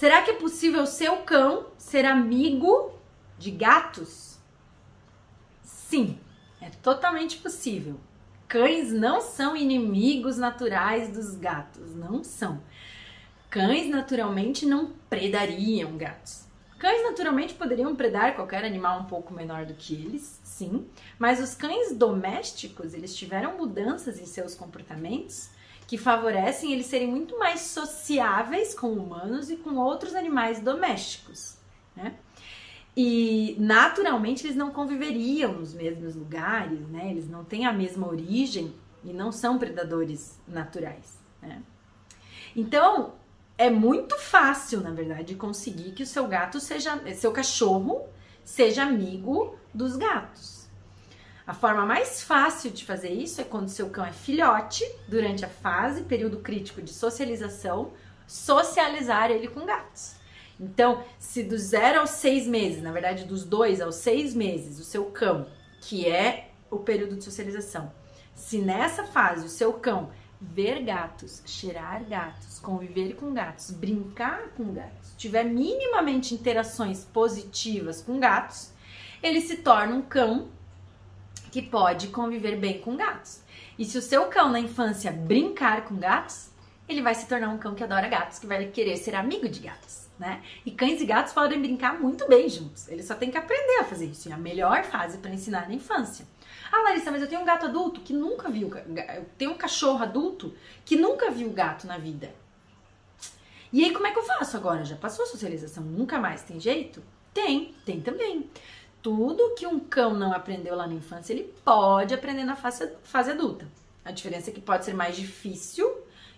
Será que é possível seu cão ser amigo de gatos? Sim, é totalmente possível. Cães não são inimigos naturais dos gatos, não são. Cães naturalmente não predariam gatos. Cães naturalmente poderiam predar qualquer animal um pouco menor do que eles, sim, mas os cães domésticos, eles tiveram mudanças em seus comportamentos que favorecem eles serem muito mais sociáveis com humanos e com outros animais domésticos, né? E naturalmente eles não conviveriam nos mesmos lugares, né? Eles não têm a mesma origem e não são predadores naturais, né? Então, é muito fácil, na verdade, conseguir que o seu gato seja, seu cachorro seja amigo dos gatos. A forma mais fácil de fazer isso é quando seu cão é filhote, durante a fase, período crítico de socialização, socializar ele com gatos. Então, se dos zero aos seis meses, na verdade, dos dois aos seis meses, o seu cão, que é o período de socialização, se nessa fase o seu cão ver gatos, cheirar gatos, conviver com gatos, brincar com gatos, tiver minimamente interações positivas com gatos, ele se torna um cão que pode conviver bem com gatos. E se o seu cão na infância brincar com gatos, ele vai se tornar um cão que adora gatos, que vai querer ser amigo de gatos, né? E cães e gatos podem brincar muito bem juntos. Eles só têm que aprender a fazer isso. É a melhor fase para ensinar na infância. Ah, Larissa, mas eu tenho um gato adulto que nunca viu. Eu tenho um cachorro adulto que nunca viu gato na vida. E aí, como é que eu faço agora? Já passou a socialização? Nunca mais tem jeito? Tem, tem também tudo que um cão não aprendeu lá na infância, ele pode aprender na fase, fase adulta. A diferença é que pode ser mais difícil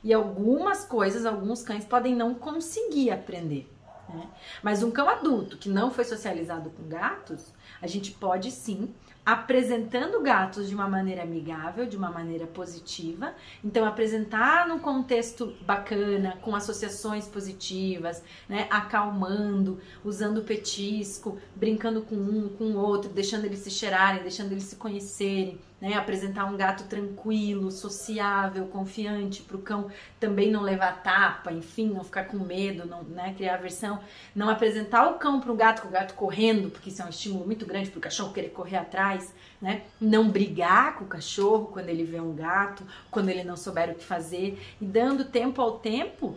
e algumas coisas, alguns cães podem não conseguir aprender. Né? Mas um cão adulto que não foi socializado com gatos, a gente pode sim apresentando gatos de uma maneira amigável, de uma maneira positiva. Então, apresentar num contexto bacana, com associações positivas, né? Acalmando, usando petisco, brincando com um, com o outro, deixando eles se cheirarem, deixando eles se conhecerem né? Apresentar um gato tranquilo, sociável, confiante, para o cão também não levar tapa, enfim, não ficar com medo, não né? criar aversão. Não apresentar o cão para um gato com o gato correndo, porque isso é um estímulo muito grande para o cachorro querer correr atrás, né? Não brigar com o cachorro quando ele vê um gato, quando ele não souber o que fazer. E dando tempo ao tempo,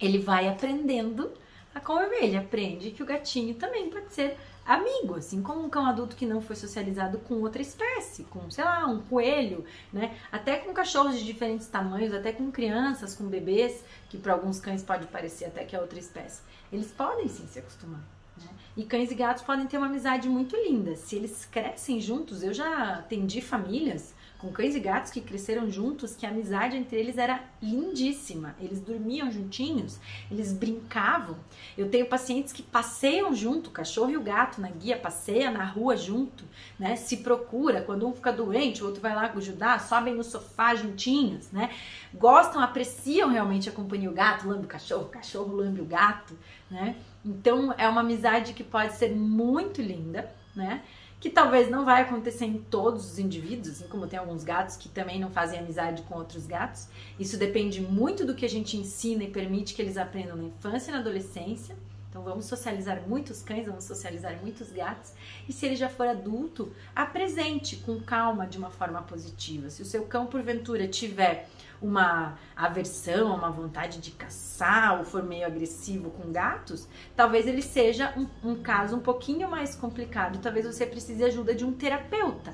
ele vai aprendendo a conviver. Ele aprende que o gatinho também pode ser amigo, assim como um cão adulto que não foi socializado com outra espécie, com, sei lá, um coelho, né? Até com cachorros de diferentes tamanhos, até com crianças, com bebês, que para alguns cães pode parecer até que é outra espécie. Eles podem sim se acostumar. Né? E cães e gatos podem ter uma amizade muito linda. Se eles crescem juntos, eu já atendi famílias com cães e gatos que cresceram juntos, que a amizade entre eles era lindíssima. Eles dormiam juntinhos, eles brincavam. Eu tenho pacientes que passeiam junto, o cachorro e o gato na guia passeia na rua junto, né? Se procura, quando um fica doente, o outro vai lá ajudar, sobem no sofá juntinhos, né? Gostam, apreciam realmente a companhia o gato, lambe o cachorro, o cachorro lambe o gato, né? Então é uma amizade que pode ser muito linda, né? Que talvez não vai acontecer em todos os indivíduos, assim como tem alguns gatos que também não fazem amizade com outros gatos. Isso depende muito do que a gente ensina e permite que eles aprendam na infância e na adolescência. Então vamos socializar muitos cães, vamos socializar muitos gatos. E se ele já for adulto, apresente com calma de uma forma positiva. Se o seu cão porventura tiver uma aversão, uma vontade de caçar ou for meio agressivo com gatos, talvez ele seja um, um caso um pouquinho mais complicado. Talvez você precise ajuda de um terapeuta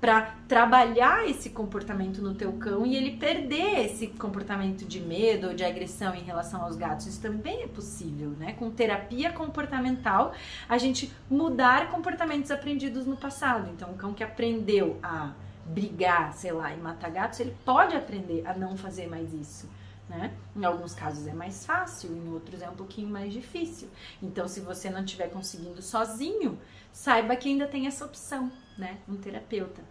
para trabalhar esse comportamento no teu cão e ele perder esse comportamento de medo ou de agressão em relação aos gatos. Isso também é possível, né? Com terapia comportamental, a gente mudar comportamentos aprendidos no passado. Então, um cão que aprendeu a brigar, sei lá, e matar gatos, ele pode aprender a não fazer mais isso. Né? Em alguns casos é mais fácil, em outros é um pouquinho mais difícil. Então, se você não estiver conseguindo sozinho, saiba que ainda tem essa opção, né? Um terapeuta.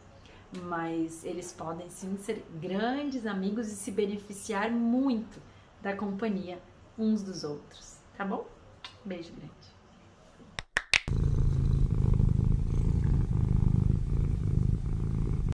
Mas eles podem sim ser grandes amigos e se beneficiar muito da companhia uns dos outros, tá bom? Beijo grande.